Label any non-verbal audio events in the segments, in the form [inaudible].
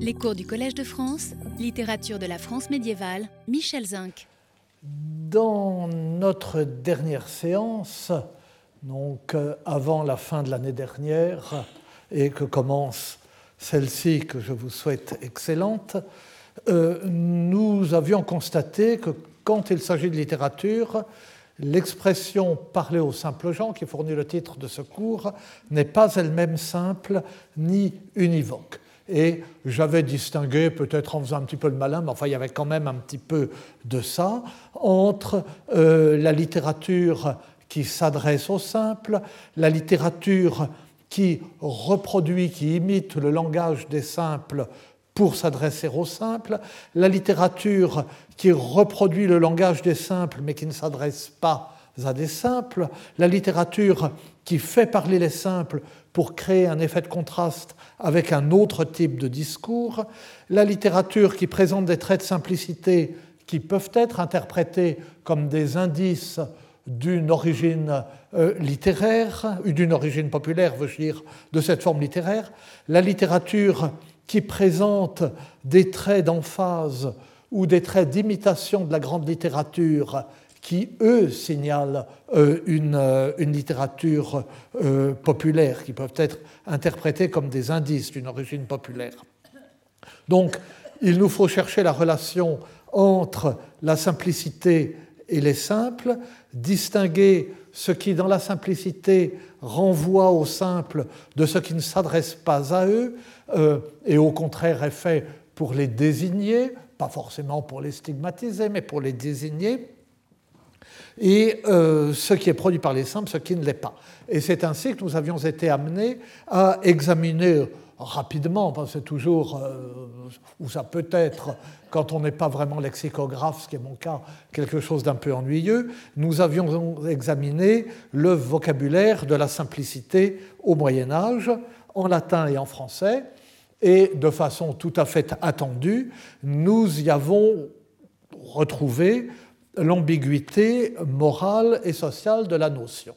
Les cours du Collège de France, littérature de la France médiévale, Michel Zinc. Dans notre dernière séance, donc euh, avant la fin de l'année dernière, et que commence celle-ci que je vous souhaite excellente, euh, nous avions constaté que quand il s'agit de littérature, l'expression parler aux simples gens, qui fournit le titre de ce cours, n'est pas elle-même simple ni univoque. Et j'avais distingué, peut-être en faisant un petit peu le malin, mais enfin il y avait quand même un petit peu de ça, entre euh, la littérature qui s'adresse aux simples, la littérature qui reproduit, qui imite le langage des simples pour s'adresser aux simples, la littérature qui reproduit le langage des simples mais qui ne s'adresse pas à des simples, la littérature qui fait parler les simples pour créer un effet de contraste avec un autre type de discours, la littérature qui présente des traits de simplicité qui peuvent être interprétés comme des indices d'une origine euh, littéraire, d'une origine populaire, veux-je dire, de cette forme littéraire, la littérature qui présente des traits d'emphase ou des traits d'imitation de la grande littérature qui, eux, signalent euh, euh, une, littérature euh, populaire, qui peuvent être interprétés comme des indices d'une origine populaire. Donc, il nous faut chercher la relation entre la simplicité et les simples, distinguer ce qui, dans la simplicité, renvoie au simple de ce qui ne s'adresse pas à eux, et au contraire est fait pour les désigner, pas forcément pour les stigmatiser, mais pour les désigner et euh, ce qui est produit par les simples, ce qui ne l'est pas. Et c'est ainsi que nous avions été amenés à examiner rapidement, parce que c'est toujours, euh, ou ça peut être, quand on n'est pas vraiment lexicographe, ce qui est mon cas, quelque chose d'un peu ennuyeux, nous avions examiné le vocabulaire de la simplicité au Moyen Âge, en latin et en français, et de façon tout à fait attendue, nous y avons retrouvé l'ambiguïté morale et sociale de la notion.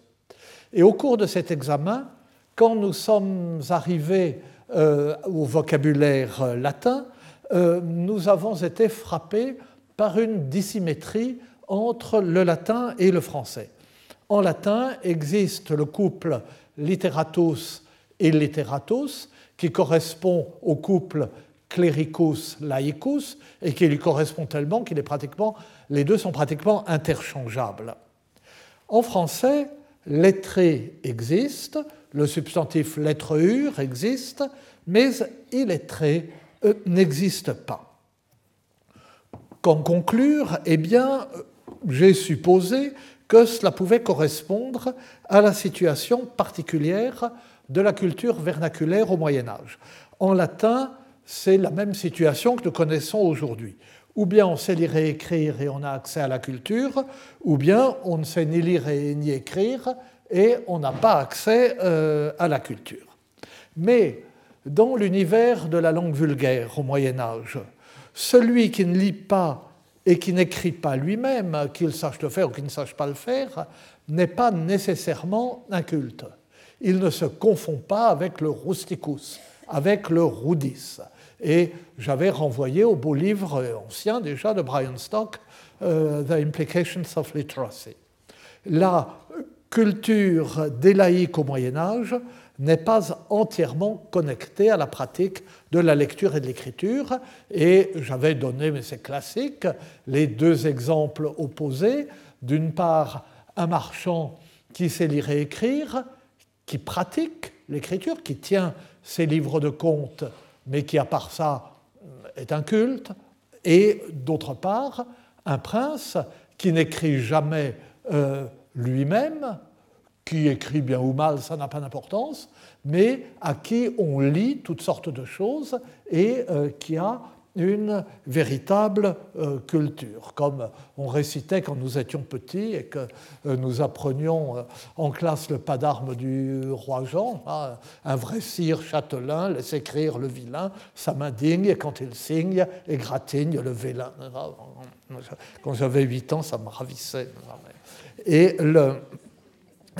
Et au cours de cet examen, quand nous sommes arrivés euh, au vocabulaire latin, euh, nous avons été frappés par une dissymétrie entre le latin et le français. En latin existe le couple literatus et literatus, qui correspond au couple clericus laicus et qui lui correspond tellement qu'il est pratiquement les deux sont pratiquement interchangeables. En français, lettré existe, le substantif lettreur existe, mais illettré euh, n'existe pas. Qu'en conclure, eh bien, j'ai supposé que cela pouvait correspondre à la situation particulière de la culture vernaculaire au Moyen Âge. En latin, c'est la même situation que nous connaissons aujourd'hui. Ou bien on sait lire et écrire et on a accès à la culture, ou bien on ne sait ni lire ni écrire et on n'a pas accès euh, à la culture. Mais dans l'univers de la langue vulgaire au Moyen Âge, celui qui ne lit pas et qui n'écrit pas lui-même, qu'il sache le faire ou qu'il ne sache pas le faire, n'est pas nécessairement inculte. Il ne se confond pas avec le rusticus, avec le rudis. Et j'avais renvoyé au beau livre ancien déjà de Brian Stock, euh, The Implications of Literacy. La culture des laïcs au Moyen Âge n'est pas entièrement connectée à la pratique de la lecture et de l'écriture. Et j'avais donné, mais c'est classique, les deux exemples opposés. D'une part, un marchand qui sait lire et écrire, qui pratique l'écriture, qui tient ses livres de comptes mais qui, à part ça, est un culte, et d'autre part, un prince qui n'écrit jamais euh, lui-même, qui écrit bien ou mal, ça n'a pas d'importance, mais à qui on lit toutes sortes de choses et euh, qui a une véritable euh, culture, comme on récitait quand nous étions petits et que euh, nous apprenions euh, en classe le pas d'armes du roi Jean. Hein, un vrai sire châtelain laisse écrire le vilain, ça m'indigne, et quand il signe, égratigne le vélin. Quand j'avais 8 ans, ça me ravissait. Et,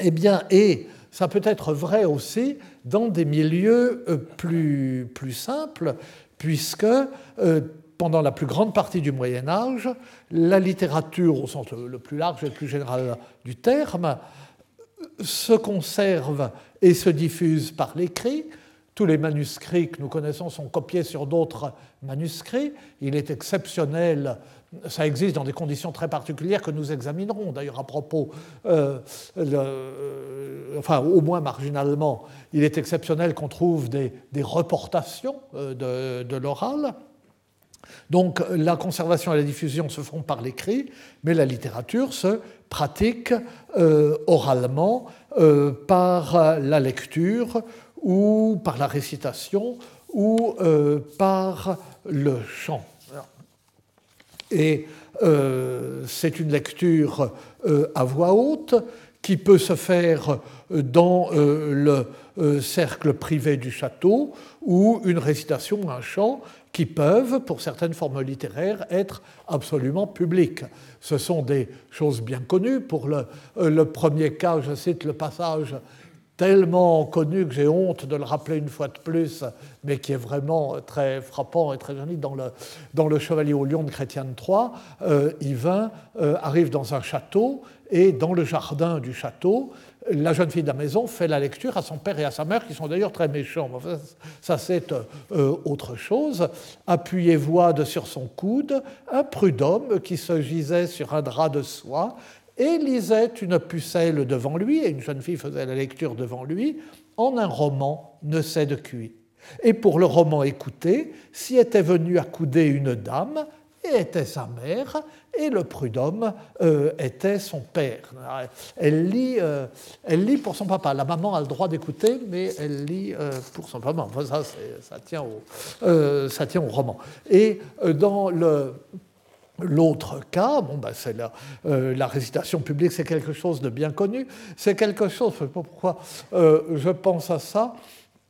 eh bien, et ça peut être vrai aussi dans des milieux plus, plus simples, puisque pendant la plus grande partie du Moyen Âge, la littérature, au sens le plus large et le plus général du terme, se conserve et se diffuse par l'écrit. Tous les manuscrits que nous connaissons sont copiés sur d'autres manuscrits. Il est exceptionnel, ça existe dans des conditions très particulières que nous examinerons. D'ailleurs, à propos, euh, euh, enfin, au moins marginalement, il est exceptionnel qu'on trouve des, reportations euh, de l'oral. Donc la conservation et la diffusion se font par l'écrit, mais la littérature se pratique oralement par la lecture ou par la récitation ou euh, par le chant. Et c'est une lecture à voix haute qui peut se faire dans le cercle privé du château ou une récitation, un chant qui peuvent, pour certaines formes littéraires, être absolument publiques. Ce sont des choses bien connues. Pour euh, le premier cas, je cite le passage tellement connu que j'ai honte de le rappeler une fois de plus, mais qui est vraiment très frappant et très joli dans le, Chevalier au Lion de Chrétien III. Euh, Yvain euh, arrive dans un château et dans le jardin du château, la jeune fille de la maison fait la lecture à son père et à sa mère, qui sont d'ailleurs très méchants. ça, c'est euh, autre chose. Appuyez voide sur son coude un prud'homme qui se gisait sur un drap de soie et lisait une pucelle devant lui, et une jeune fille faisait la lecture devant lui, en un roman ne sait de cuit. Et pour le roman écouté, s'y était venue accouder une dame, et était sa mère, et le prud'homme euh, était son père. Elle lit, euh, elle lit pour son papa. La maman a le droit d'écouter, mais elle lit euh, pour son papa. ça, ça, tient au, ça tient au roman. Et dans le, L'autre cas, bon, ben c'est la, la, récitation publique, c'est quelque chose de bien connu. C'est quelque chose, je ne sais pas pourquoi je pense à ça,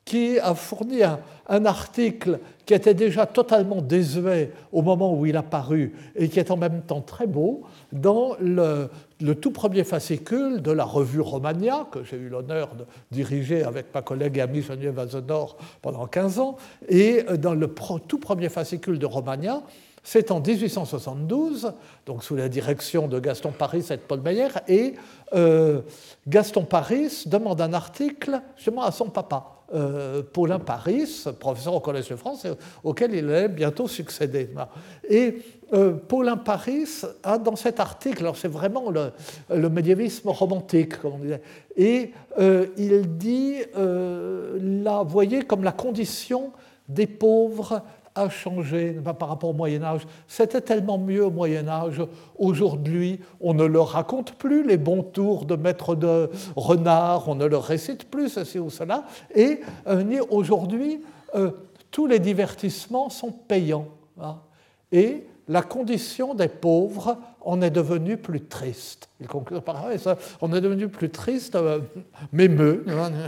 qui a fourni un, article qui était déjà totalement désuet au moment où il a paru et qui est en même temps très beau dans le, tout premier fascicule de la revue Romagna, que j'ai eu l'honneur de diriger avec ma collègue et amie Geneviève Azenor pendant 15 ans. Et dans le tout premier fascicule de Romagna, c'est en 1872, donc sous la direction de Gaston Paris et de Paul Meyer, et euh, Gaston Paris demande un article justement à son papa euh, Paulin Paris, professeur au Collège de France, auquel il allait bientôt succéder. Et euh, Paulin Paris a dans cet article, alors c'est vraiment le, médiévisme romantique, comme on disait, et il dit, là, voyez, comme la condition des pauvres a changé par rapport au Moyen Âge. C'était tellement mieux au Moyen Âge. Aujourd'hui, on ne leur raconte plus les bons tours de maître de renard, on ne leur récite plus ceci ou cela. Et euh, aujourd'hui, euh, tous les divertissements sont payants. Hein. Et la condition des pauvres on est devenu plus triste. Il conclut par ça, on est devenu plus triste, euh, m'émeut.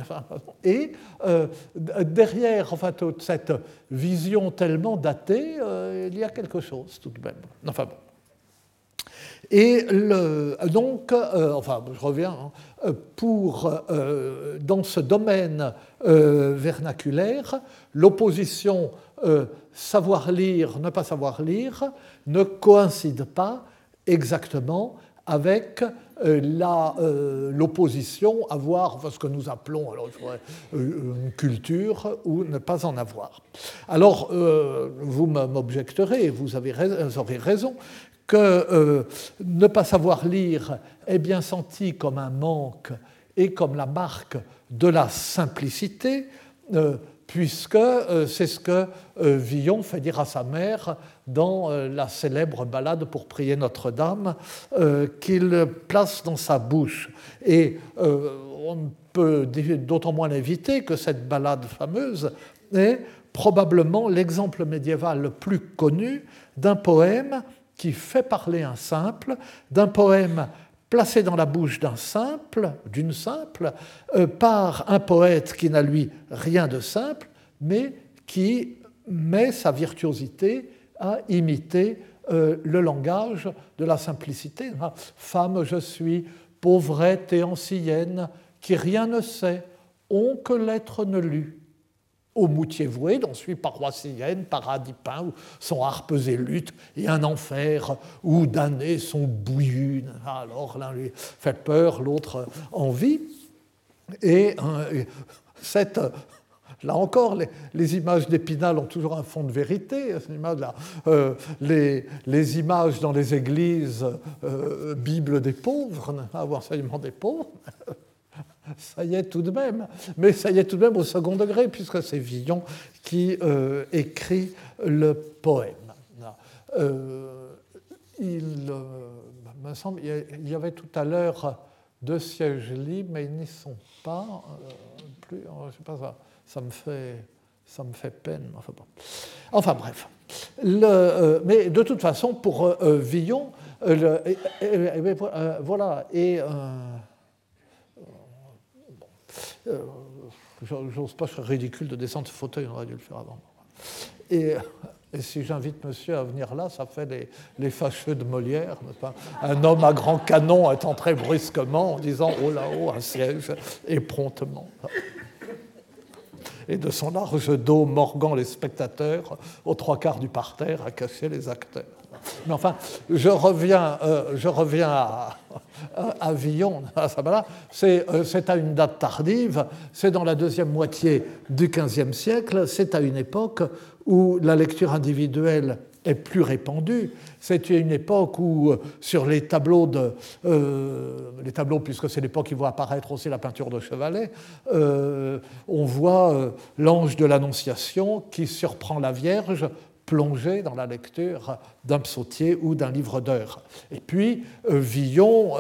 [laughs] Et euh, derrière toute cette vision tellement datée, euh, il y a quelque chose tout de même. Enfin bon. Et le, donc, enfin, je reviens, hein, pour, dans ce domaine vernaculaire, l'opposition savoir lire, ne pas savoir lire, ne coïncide pas exactement avec euh, euh, l'opposition, avoir ce que nous appelons alors, euh, une culture ou ne pas en avoir. Alors, vous m'objecterez, vous, avez, vous aurez raison, que ne pas savoir lire est bien senti comme un manque et comme la marque de la simplicité puisque euh, c'est ce que euh, Villon fait dire à sa mère dans euh, la célèbre ballade pour prier Notre-Dame, qu'il place dans sa bouche. Et on ne peut d'autant moins l'éviter que cette ballade fameuse est probablement l'exemple médiéval le plus connu d'un poème qui fait parler un simple, d'un poème placé dans la bouche d'un simple, d'une simple, euh, par un poète qui n'a lui rien de simple, mais qui met sa virtuosité à imiter euh, le langage de la simplicité. Femme je suis, pauvrette et ancienne, qui rien ne sait, on que l'être ne lut. Au moutier voué, dont suit paroissienne, paradis peint, où sont harpes et luttes, et un enfer où damnés sont bouillus. Alors l'un lui fait peur, l'autre envie. Et euh, cette Là encore, les, images d'Épinal ont toujours un fond de vérité. Euh, les, images dans les églises, euh, Bible des pauvres, enseignement des pauvres, ça y est tout de même. Mais ça y est tout de même au second degré, puisque c'est Villon qui euh, écrit le poème. il me semble, il y avait tout à l'heure deux sièges libres, mais ils n'y sont pas. plus, je sais pas ça ça me fait, ça me fait peine. Enfin, bref. Euh, mais de toute façon, pour euh, euh Villon, euh, voilà, et j'ose pas, je serais ridicule de descendre ce fauteuil, on aurait dû le faire avant. Et, et si j'invite monsieur à venir là, ça fait les, fâcheux de Molière, Un homme à grand canon est entré brusquement en disant Oh là-haut, un siège, et promptement et de son large dos morgant les spectateurs aux trois quarts du parterre à cacher les acteurs. Mais enfin, je reviens, euh, je reviens à, Villon, à euh, c'est à une date tardive, c'est dans la deuxième moitié du XVe siècle, c'est à une époque où la lecture individuelle est plus répandue. C'est une époque où, euh, sur les tableaux, les tableaux puisque c'est l'époque qui voit apparaître aussi la peinture de Chevalet, on voit l'ange de l'Annonciation qui surprend la Vierge plongée dans la lecture d'un psautier ou d'un livre d'heures. Et puis, Villon,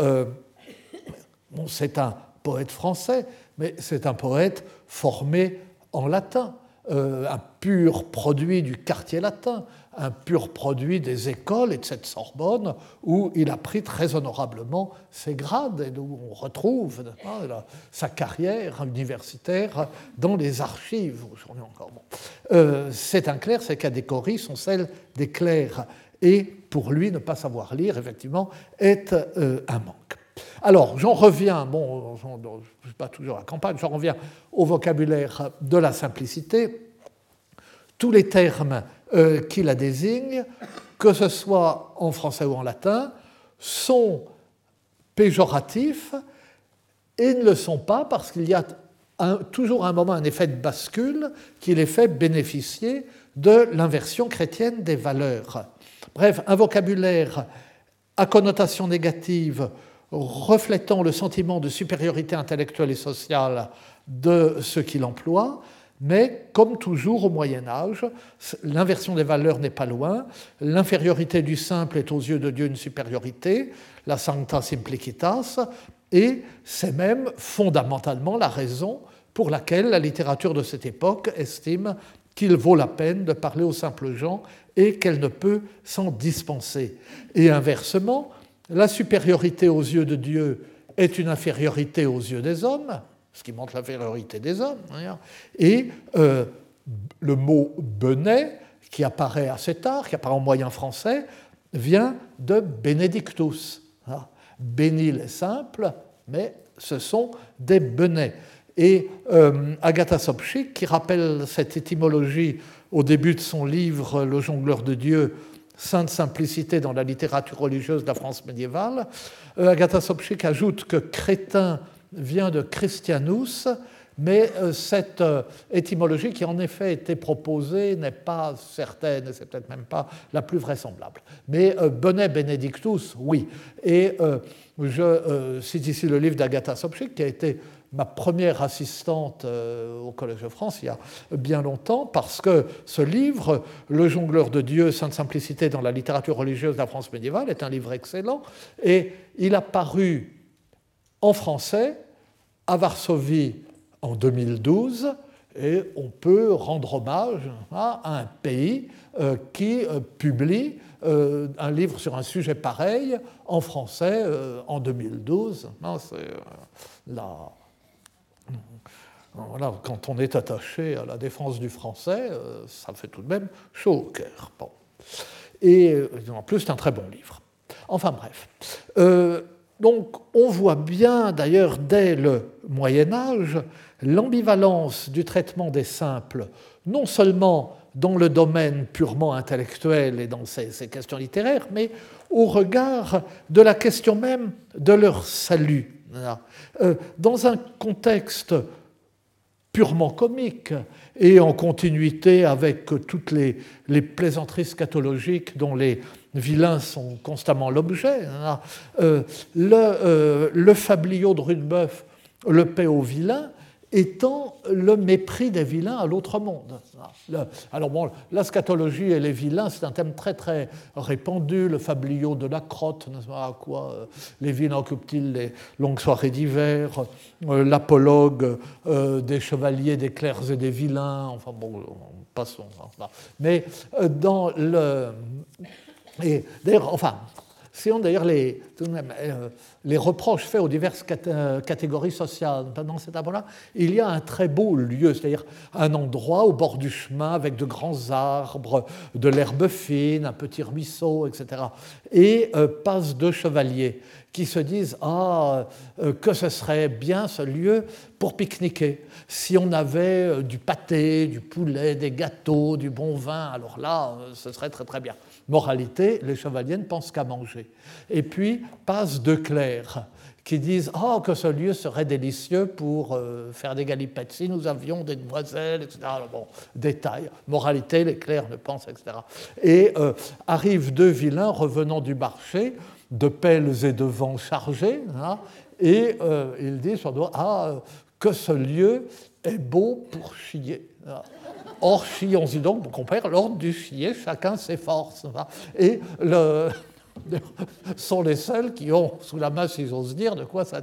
bon, c'est un poète français, mais c'est un poète formé en latin. un pur produit du quartier latin, un pur produit des écoles et de cette Sorbonne où il a pris très honorablement ses grades et où on retrouve sa carrière universitaire dans les archives aujourd'hui encore. Euh, c'est sont celles des clercs et pour lui, ne pas savoir lire, effectivement, est euh, un manque. Alors, j'en reviens, bon, je pas toujours à campagne, j'en reviens au vocabulaire de la simplicité. Tous les termes euh, qui la désignent, que ce soit en français ou en latin, sont péjoratifs et ne le sont pas parce qu'il y a toujours un moment un effet de bascule qui les fait bénéficier de l'inversion chrétienne des valeurs. Bref, un vocabulaire à connotation négative reflétant le sentiment de supériorité intellectuelle et sociale de ceux qui l'emploient, mais comme toujours au Moyen Âge, l'inversion des valeurs n'est pas loin. L'infériorité du simple est aux yeux de Dieu une supériorité, la sancta simplicitas, et c'est même fondamentalement la raison pour laquelle la littérature de cette époque estime qu'il vaut la peine de parler aux simples gens et qu'elle ne peut s'en dispenser. Et inversement, la supériorité aux yeux de Dieu est une infériorité aux yeux des hommes, ce qui montre l'infériorité des hommes. Et euh, le mot benet, qui apparaît assez tard, qui apparaît en moyen français, vient de benedictus. Béni les simples, mais ce sont des benets. Et euh, Agatha Sopchik, qui rappelle cette étymologie au début de son livre Le jongleur de Dieu, Sainte simplicité dans la littérature religieuse de la France médiévale, euh, Agatha Sopchik ajoute que crétin vient de Christianus, mais euh, cette euh, étymologie qui en effet été proposée n'est pas certaine, c'est peut-être même pas la plus vraisemblable. Mais euh, Bonnet Benedictus, oui. Et je cite ici le livre d'Agatha Sopchik, qui a été ma première assistante au Collège de France il y a bien longtemps, parce que ce livre, Le jongleur de Dieu, Sainte Simplicité dans la littérature religieuse de la France médiévale, est un livre excellent, et il a paru en français à Varsovie en 2012 et on peut rendre hommage à un pays euh, qui euh, publie euh, un livre sur un sujet pareil en français en 2012. quand on est attaché à la défense du français, ça fait tout de même chaud au cœur. Et en plus, c'est un très bon livre. Enfin bref. Donc on voit bien d'ailleurs dès le Moyen Âge l'ambivalence du traitement des simples, non seulement dans le domaine purement intellectuel et dans ces, questions littéraires, mais au regard de la question même de leur salut. Euh, dans un contexte purement comique et en continuité avec toutes les, plaisanteries scatologiques dont les vilains sont constamment l'objet, euh, le, euh, le, fabliau de Rudebeuf, le paix aux vilains, étant le mépris des vilains à l'autre monde. Alors bon, la scatologie et les vilains, c'est un thème très très répandu, le fabliau de la crotte, à quoi euh, les vilains occupent-ils les longues soirées d'hiver, euh, l'apologue euh, des chevaliers, des clercs et des vilains, enfin bon, passons. Hein, Mais dans le... Et d'ailleurs, enfin, si on d'ailleurs les, les reproches faits aux diverses euh, catégories sociales. Dans cet endroit là il y a un très beau lieu, c'est-à-dire un endroit au bord du chemin avec de grands arbres, de l'herbe fine, un petit ruisseau, etc. Et euh, passent deux chevaliers qui se disent Ah, euh, que ce serait bien ce lieu pour pique-niquer. Si on avait du pâté, du poulet, des gâteaux, du bon vin, alors là, ce serait très très bien. Moralité, les chevaliers ne pensent qu'à manger. Et puis passent deux clercs qui disent Oh, que ce lieu serait délicieux pour euh, faire des galipettes. Si nous avions des demoiselles, etc. bon, détail. Moralité, les clercs ne pensent, etc. Et euh, arrivent deux vilains revenant du marché, de pelles et de vents chargés, hein, et euh, ils disent Ah, que ce lieu est beau pour chier. Or, chions-y donc, mon compère, l'ordre du chier, chacun ses forces. Et le, [laughs] sont les seuls qui ont sous la main, si j'ose dire, de quoi ça.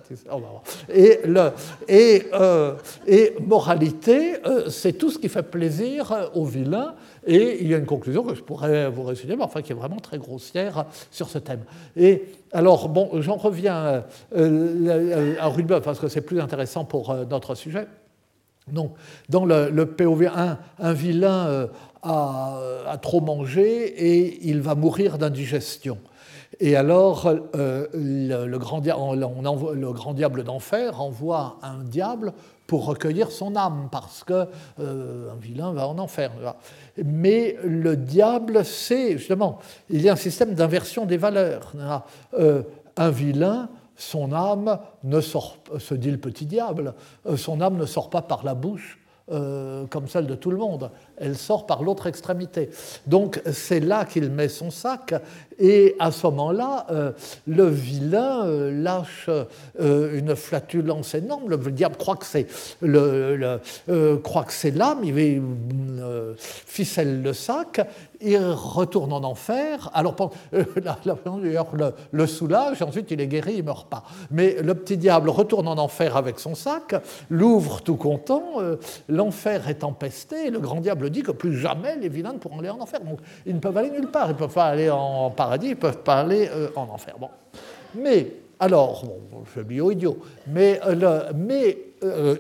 Et, le, et, euh, et moralité, euh, c'est tout ce qui fait plaisir aux vilains. Et il y a une conclusion que je pourrais vous réciter, mais enfin qui est vraiment très grossière sur ce thème. Et alors, bon, j'en reviens euh, à Rudebeuf parce que c'est plus intéressant pour notre sujet. Donc, dans le, POV 1, un vilain euh, a, trop mangé et il va mourir d'indigestion. Et alors, euh, le, grand le, grand diable d'enfer envoie un diable pour recueillir son âme, parce que euh, un vilain va en enfer. Mais le diable sait, justement, il y a un système d'inversion des valeurs. un vilain son âme ne sort, se dit le petit diable, euh, son âme ne sort pas par la bouche euh, comme celle de tout le monde, elle sort par l'autre extrémité. Donc c'est là qu'il met son sac, et à ce moment-là, euh, le vilain lâche une flatulence énorme. Le diable croit que c'est le, l'âme, il ficelle le sac, il retourne en enfer. Alors, euh, la, [laughs] le, le, soulage, ensuite il est guéri, il ne meurt pas. Mais le petit diable retourne en enfer avec son sac, l'ouvre tout content, euh, l'enfer est empesté, le grand diable dit que plus jamais les vilains ne pourront aller en enfer. Donc, ils ne peuvent aller nulle part, ils ne peuvent pas aller en paradis, ils ne peuvent pas aller euh, en enfer. Bon. Mais, alors, bon, je suis bio-idiot, mais, mais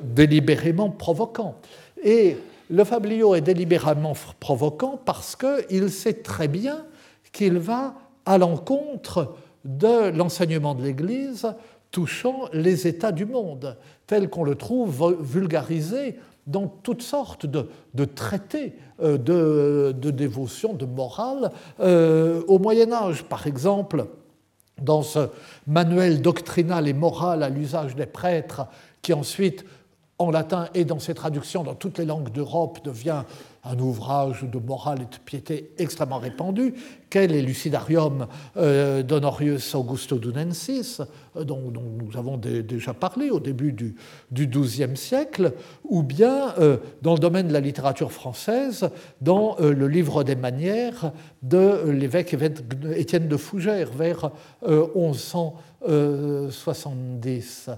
délibérément provoquant. Et le fabliau est délibérément provoquant parce qu'il sait très bien qu'il va à l'encontre de l'enseignement de l'Église touchant les états du monde, tel qu'on le trouve vulgarisé dans toutes sortes de, traités euh, de, dévotion, de morale. Euh, au Moyen Âge, par exemple, dans ce manuel doctrinal et moral à l'usage des prêtres, qui ensuite en latin et dans ses traductions dans toutes les langues d'Europe devient un ouvrage de morale et de piété extrêmement répandu, qu'est l'Elucidarium euh, d'Honorius Augusto Dunensis, euh, dont, nous avons déjà parlé au début du, XIIe siècle, ou bien euh, dans le domaine de la littérature française, dans le livre des manières de l'évêque Étienne de Fougères vers 1170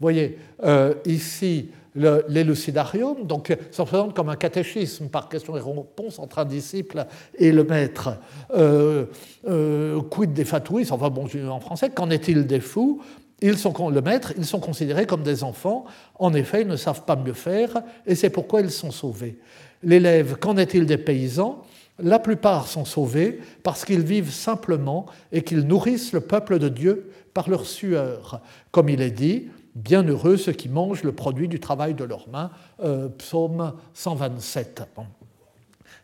voyez, euh, ici, l'élucidarium, donc ça se présente comme un catéchisme par question et réponse entre un disciple et le maître. Euh, euh, quid des fatouis, enfin bon, en français, qu'en est-il des fous? Ils sont, le maître, ils sont considérés comme des enfants. En effet, ils ne savent pas mieux faire et c'est pourquoi ils sont sauvés. L'élève, qu'en est-il des paysans? La plupart sont sauvés parce qu'ils vivent simplement et qu'ils nourrissent le peuple de Dieu par leur sueur. Comme il est dit, Bienheureux ceux qui mangent le produit du travail de leurs mains, euh, psaume 127.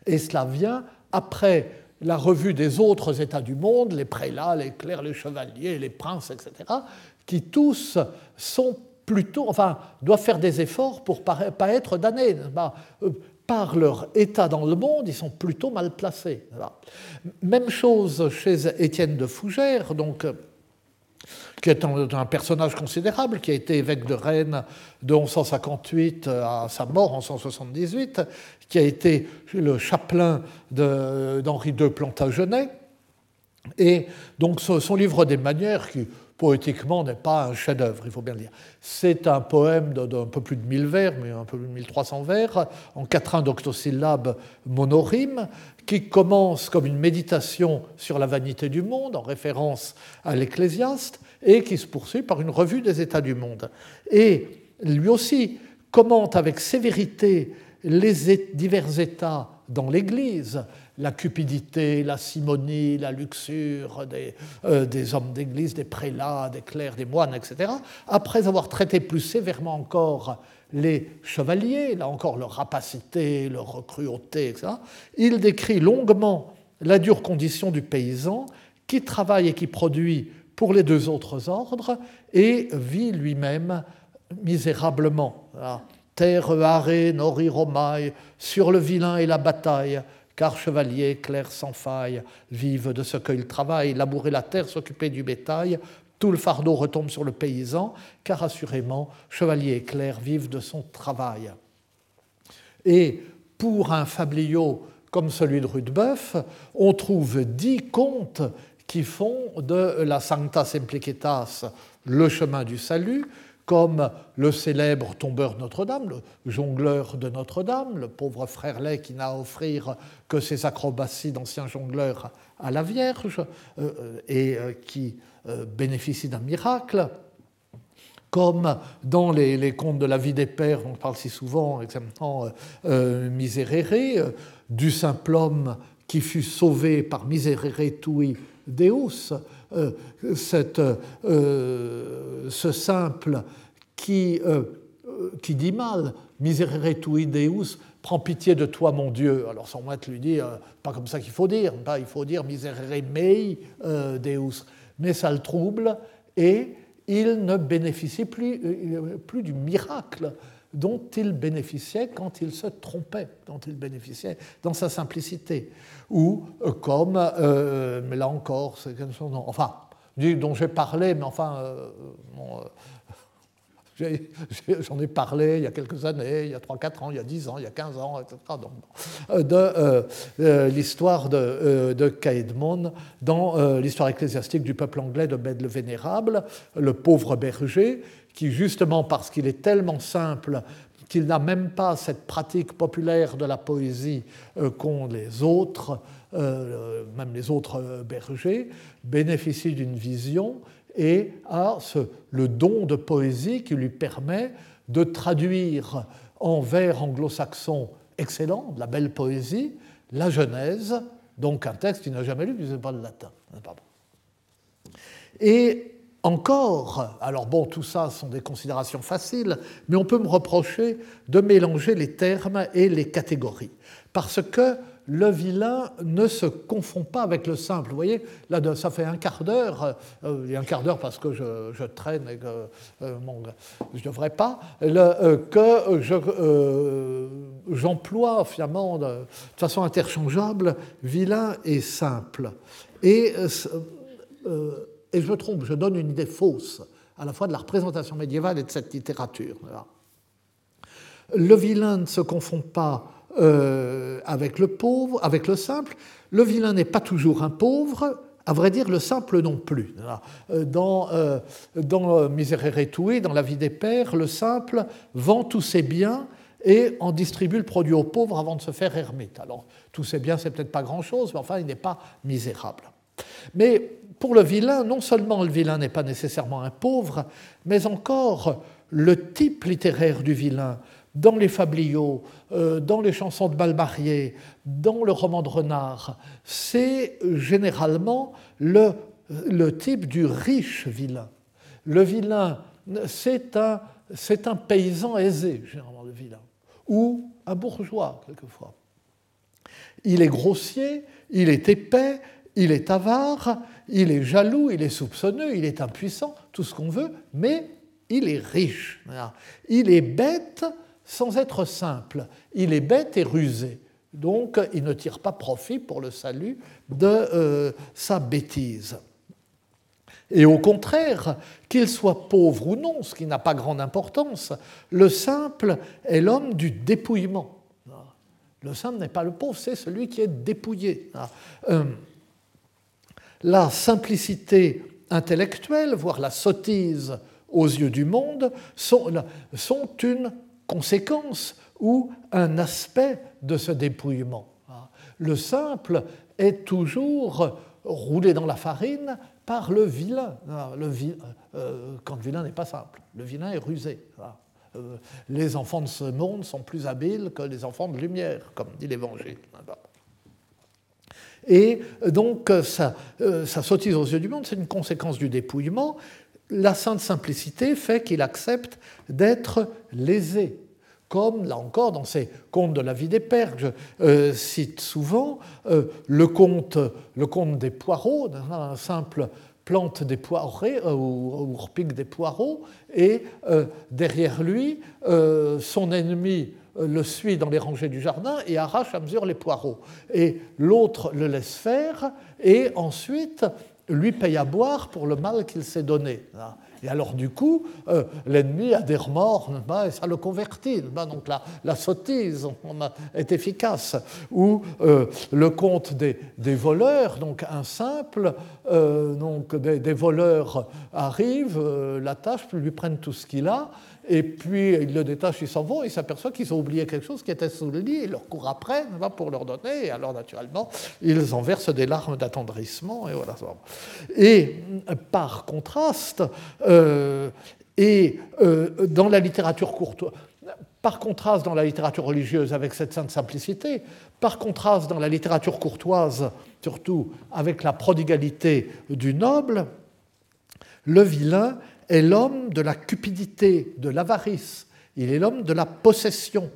Et cela vient après la revue des autres États du monde, les prélats, les clercs, les chevaliers, les princes, etc., qui tous sont plutôt, enfin, doivent faire des efforts pour pas être damnés. Euh, par leur état dans le monde, ils sont plutôt mal placés. Même chose chez Étienne de Fougères, donc qui est un, personnage considérable, qui a été évêque de Rennes de 1158 à sa mort en 1178, qui a été le chapelain d'Henri II Plantagenet. Et donc son livre des manières, qui poétiquement n'est pas un chef-d'œuvre, il faut bien le dire. C'est un poème d'un peu plus de 1000 vers, mais un peu plus de 1300 vers, en quatrain d'octosyllabes monorimes, qui commence comme une méditation sur la vanité du monde, en référence à l'Ecclésiaste, et qui se poursuit par une revue des états du monde. Et lui aussi commente avec sévérité les divers états dans l'Église, la cupidité, la simonie, la luxure des, euh, hommes d'Église, des prélats, des clercs, des moines, etc., après avoir traité plus sévèrement encore les chevaliers, là encore leur rapacité, leur cruauté, etc., il décrit longuement la dure condition du paysan qui travaille et qui produit pour les deux autres ordres et vit lui-même misérablement. Terre harée, nori romaille, sur le vilain et la bataille, car chevalier, clair sans faille, vivent de ce qu'il travaille, labourer la terre, s'occuper du bétail, tout le fardeau retombe sur le paysan, car assurément, chevalier et clerc vivent de son travail. Et pour un fabliau comme celui de Rudebeuf, on trouve dix contes qui font de la Sancta Simplicitas le chemin du salut, comme le célèbre tombeur Notre-Dame, le jongleur de Notre-Dame, le pauvre frère Lay qui n'a à offrir que ses acrobaties d'ancien jongleur à la Vierge euh, euh, et euh, qui bénéficie d'un miracle, comme dans les, contes de la vie des pères, on parle si souvent, exactement Miserere, du simple homme qui fut sauvé par Miserere tui Deus, euh, cette, euh, ce simple qui, euh, qui dit mal, miserere tui Deus, prends pitié de toi mon Dieu. Alors son maître lui dit, pas comme ça qu'il faut dire, pas, il faut dire miserere mei Deus, mais ça le trouble et il ne bénéficie plus, plus du miracle dont il bénéficiait quand il se trompait, dont il bénéficiait dans sa simplicité. Ou euh, comme, euh, mais là encore, enfin, dont j'ai parlé, mais enfin, euh, [laughs] j'en ai parlé il y a quelques années, il y a 3-4 ans, il y a 10 ans, il y a 15 ans, etc. de l'histoire de, de Caedmon dans l'histoire ecclésiastique du peuple anglais de Bède le Vénérable, le pauvre berger qui, justement parce qu'il est tellement simple qu'il n'a même pas cette pratique populaire de la poésie euh, qu'ont les autres, euh, même les autres euh, bergers, bénéficie d'une vision et a le don de poésie qui lui permet de traduire en vers anglo-saxon excellent, de la belle poésie, la Genèse, donc un texte qu'il n'a jamais lu, puisque ce n'est pas le latin. Et encore, alors bon, tout ça sont des considérations faciles, mais on peut me reprocher de mélanger les termes et les catégories, parce que le vilain ne se confond pas avec le simple. Vous voyez, là, ça fait un quart d'heure, euh, et un quart d'heure parce que je, traîne et que euh, je ne devrais pas, euh, que j'emploie finalement de, façon interchangeable vilain et simple. Et et je me trompe, je donne une idée fausse à la fois de la représentation médiévale et de cette littérature. Le vilain ne se confond pas euh, avec le pauvre, avec le simple. Le vilain n'est pas toujours un pauvre, à vrai dire, le simple non plus. Euh, dans, euh, dans Miserere Tui, dans La vie des pères, le simple vend tous ses biens et en distribue le produit aux pauvres avant de se faire ermite. Alors, tous ses biens, c'est peut-être pas grand-chose, mais enfin, il n'est pas misérable. Mais pour le vilain, non seulement le vilain n'est pas nécessairement un pauvre, mais encore le type littéraire du vilain dans les fabliaux, euh, dans les chansons de Balmarié, dans le roman de Renard, c'est généralement le, le type du riche vilain. Le vilain, c'est un, c'est un paysan aisé, généralement, le vilain, ou un bourgeois, quelquefois. Il est grossier, il est épais, il est avare, il est jaloux, il est soupçonneux, il est impuissant, tout ce qu'on veut, mais il est riche. Il est bête sans être simple. Il est bête et rusé. Donc, il ne tire pas profit pour le salut de euh, sa bêtise. Et au contraire, qu'il soit pauvre ou non, ce qui n'a pas grande importance, le simple est l'homme du dépouillement. Le simple n'est pas le pauvre, c'est celui qui est dépouillé. Euh, la simplicité intellectuelle, voire la sottise aux yeux du monde, sont, une conséquence ou un aspect de ce dépouillement. Le simple est toujours roulé dans la farine par le vilain. Euh, quand le vilain n'est pas simple, le vilain est rusé. Euh, les enfants de ce monde sont plus habiles que les enfants de lumière, comme dit l'Évangile. Et donc, ça, euh, ça sottise aux yeux du monde, c'est une conséquence du dépouillement. La sainte simplicité fait qu'il accepte d'être lésé. Comme, là encore, dans ces contes de la vie des pères, je euh, cite souvent, euh, le, conte, le des poireaux, un simple plante des poirées ou, repique des poireaux, et derrière lui, son ennemi le suit dans les rangées du jardin et arrache à mesure les poireaux. Et l'autre le laisse faire et ensuite lui paye à boire pour le mal qu'il s'est donné. Et alors du coup, euh, l'ennemi a des remords et ça le convertit. Donc la, la sottise est efficace. Ou euh, le conte des, voleurs, donc un simple, euh, donc des, voleurs arrivent, l'attachent, lui prennent tout ce qu'il a, et puis ils le détachent, ils s'en vont, ils s'aperçoivent qu'ils ont oublié quelque chose qui était sous le lit, ils leur courent après pour leur donner, et alors naturellement, ils en versent des larmes d'attendrissement, et voilà. Et par contraste, euh, et euh, dans la littérature courte, par contraste dans la littérature religieuse avec cette sainte simplicité, par contraste dans la littérature courtoise, surtout avec la prodigalité du noble, le vilain est l'homme de la cupidité, de l'avarice, il est l'homme de la possession.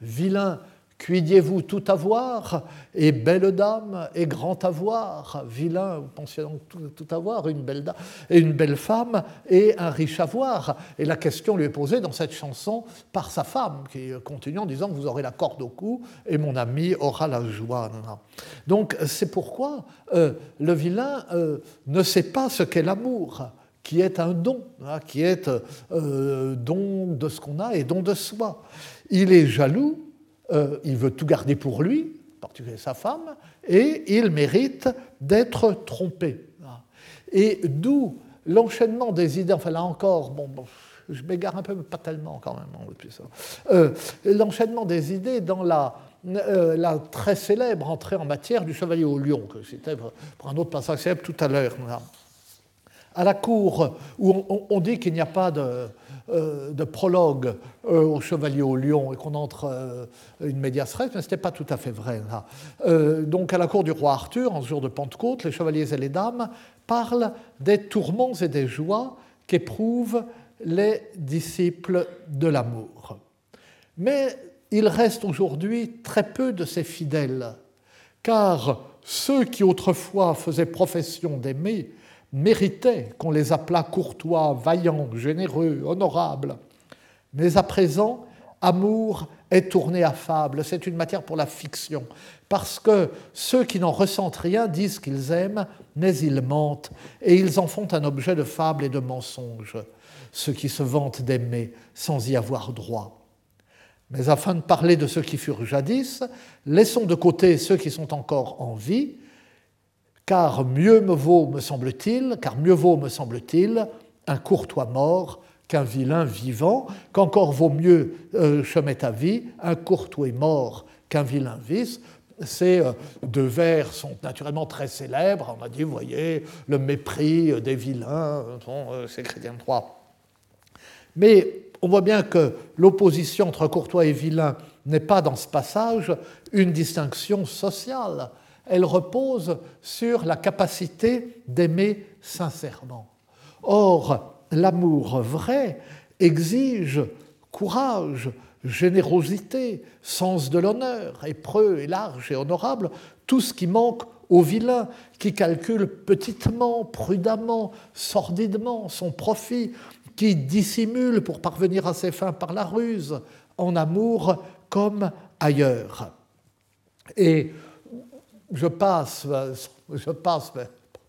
Vilain, cuidiez-vous tout avoir, et belle dame, et grand avoir? Vilain, vous pensiez donc tout, avoir, une belle dame, et une belle femme, et un riche avoir. Et la question lui est posée dans cette chanson par sa femme, qui continue en disant Vous aurez la corde au cou, et mon ami aura la joie. Donc c'est pourquoi euh, le vilain euh, ne sait pas ce qu'est l'amour qui est un don, hein, qui est euh, don de ce qu'on a et don de soi. Il est jaloux, euh, il veut tout garder pour lui, en particulier sa femme, et il mérite d'être trompé. Et d'où l'enchaînement des idées, enfin là encore, bon, je m'égare un peu, mais pas tellement quand même, hein, ça. Euh, l'enchaînement des idées dans la, la très célèbre entrée en matière du chevalier au lion, que c'était pour un autre passage célèbre tout à l'heure à la cour où on, dit qu'il n'y a pas de, euh, prologue euh, au Chevalier au Lion et qu'on entre euh, une médias mais ce n'était pas tout à fait vrai. donc à la cour du roi Arthur, en jour de Pentecôte, les chevaliers et les dames parlent des tourments et des joies qu'éprouvent les disciples de l'amour. Mais il reste aujourd'hui très peu de ces fidèles, car ceux qui autrefois faisaient profession d'aimer méritaient qu'on les appelât courtois, vaillants, généreux, honorables. Mais à présent, amour est tourné à fable, c'est une matière pour la fiction, parce que ceux qui n'en ressentent rien disent qu'ils aiment, mais ils mentent, et ils en font un objet de fable et de mensonge, ceux qui se vantent d'aimer sans y avoir droit. Mais afin de parler de ceux qui furent jadis, laissons de côté ceux qui sont encore en vie, car mieux me vaut, me semble-t-il, car mieux vaut, me semble-t-il, un courtois mort qu'un vilain vivant, qu'encore vaut mieux, euh, je mets à vie, un courtois mort qu'un vilain vice. Ces euh, deux vers sont naturellement très célèbres. On a dit, voyez, le mépris des vilains, euh, c'est Chrétien III. Mais on voit bien que l'opposition entre courtois et vilain n'est pas dans ce passage une distinction sociale. Elle repose sur la capacité d'aimer sincèrement. Or, l'amour vrai exige courage, générosité, sens de l'honneur, épreux et large et honorable, tout ce qui manque au vilain qui calcule petitement, prudemment, sordidement son profit, qui dissimule pour parvenir à ses fins par la ruse, en amour comme ailleurs. Et je passe, je passe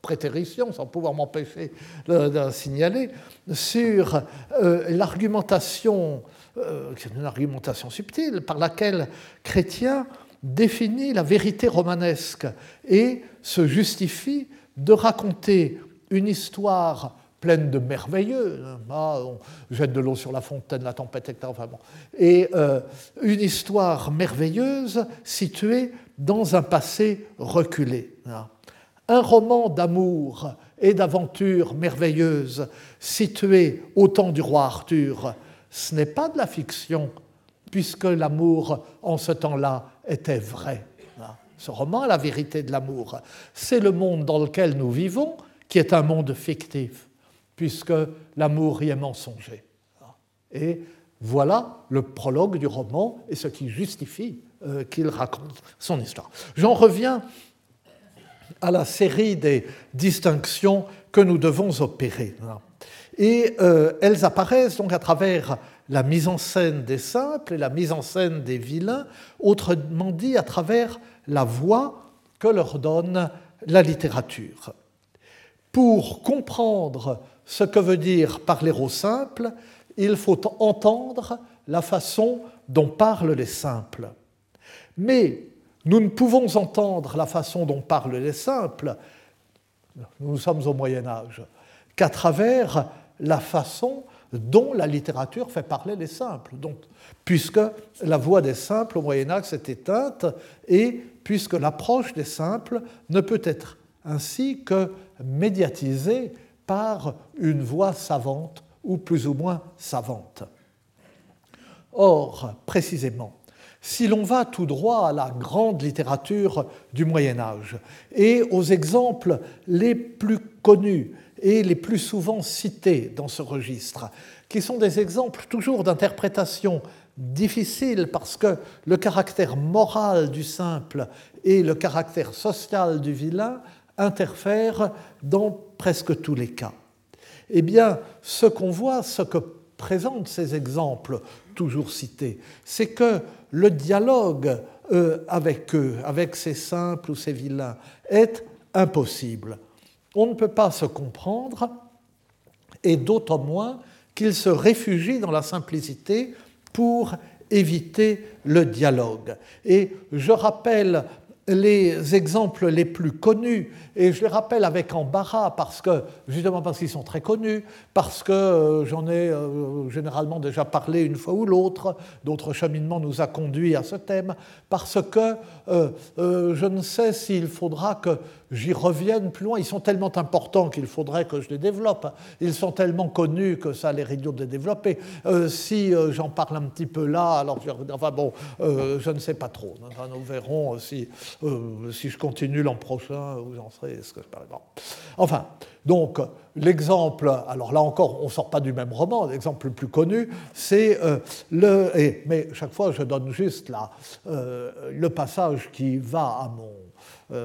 prétérition, sans pouvoir m'empêcher de, signaler, sur euh, l'argumentation, euh, une argumentation subtile, par laquelle Chrétien définit la vérité romanesque et se justifie de raconter une histoire pleine de merveilleux. Ah, on jette de l'eau sur la fontaine, la tempête, etc. Enfin. Et euh, une histoire merveilleuse située dans un passé reculé. Un roman d'amour et d'aventure merveilleuse situé au temps du roi Arthur, ce n'est pas de la fiction, puisque l'amour en ce temps-là était vrai. Ce roman est la vérité de l'amour. C'est le monde dans lequel nous vivons qui est un monde fictif, puisque l'amour y est mensonger. Et voilà le prologue du roman et ce qui justifie euh, qu'il raconte son histoire. J'en reviens à la série des distinctions que nous devons opérer. Et euh, elles apparaissent donc à travers la mise en scène des simples et la mise en scène des vilains, autrement dit à travers la voix que leur donne la littérature. Pour comprendre ce que veut dire parler aux simples, il faut entendre la façon dont parlent les simples. Mais nous ne pouvons entendre la façon dont parlent les simples, nous sommes au Moyen Âge, qu'à travers la façon dont la littérature fait parler les simples. Donc, puisque la voix des simples au Moyen Âge s'est éteinte et puisque l'approche des simples ne peut être ainsi que médiatisée par une voix savante ou plus ou moins savante. Or, précisément, si l'on va tout droit à la grande littérature du Moyen Âge et aux exemples les plus connus et les plus souvent cités dans ce registre, qui sont des exemples toujours d'interprétation difficile parce que le caractère moral du simple et le caractère social du vilain interfèrent dans presque tous les cas. Eh bien, ce qu'on voit, ce que présentent ces exemples toujours cités, c'est que le dialogue euh, avec eux, avec ces simples ou ces vilains, est impossible. On ne peut pas se comprendre, et d'autant moins qu'ils se réfugient dans la simplicité pour éviter le dialogue. Et je rappelle les exemples les plus connus, et je les rappelle avec embarras parce que, justement parce qu'ils sont très connus, parce que euh, j'en ai euh, généralement déjà parlé une fois ou l'autre, d'autres cheminements nous a conduits à ce thème, parce que euh, je ne sais s'il faudra que j'y revienne plus loin. Ils sont tellement importants qu'il faudrait que je les développe. Ils sont tellement connus que ça l'air idiot de les développer. si j'en parle un petit peu là, alors enfin bon, je ne sais pas trop. nous verrons si euh, si je continue l'an prochain, où j'en serai ce que je Enfin, donc l'exemple, alors là encore, on ne sort pas du même roman, l'exemple le plus connu, c'est euh, le. mais chaque fois, je donne juste là, euh, le passage qui va à mon,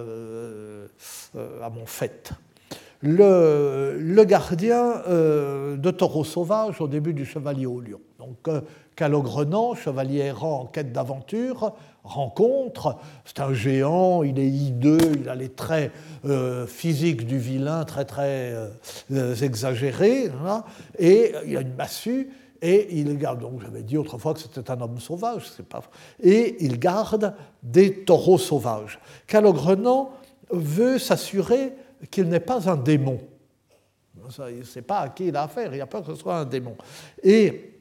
à mon fait. Le, le, gardien de taureau sauvage au début du Chevalier au Lion. Donc, Calogrenant, chevalier errant en quête d'aventure, rencontre. C'est un géant, il est hideux, il a les traits euh, physiques du vilain très très euh, exagérés, et il a une massue. Et il garde, donc j'avais dit autrefois que c'était un homme sauvage, c'est pas Et il garde des taureaux sauvages. Calogrenant veut s'assurer qu'il n'est pas un démon. Il ne sait pas à qui il a affaire, il a peur que ce soit un démon. Et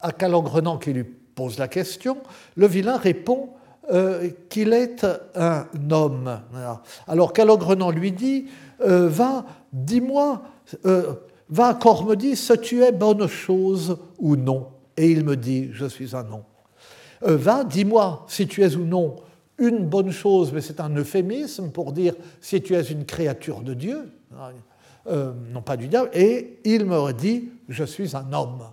à Calogrenant qui lui pose la question, le vilain répond euh, qu'il est un homme. Alors Calogrenant lui dit euh, Va, dis-moi, euh, Va, corps me dit, ce tu es bonne chose ou non Et il me dit, je suis un. Euh, va, dis-moi si tu es ou non une bonne chose, mais c'est un euphémisme pour dire si tu es une créature de Dieu, non pas du diable, et il me dit, je suis un homme.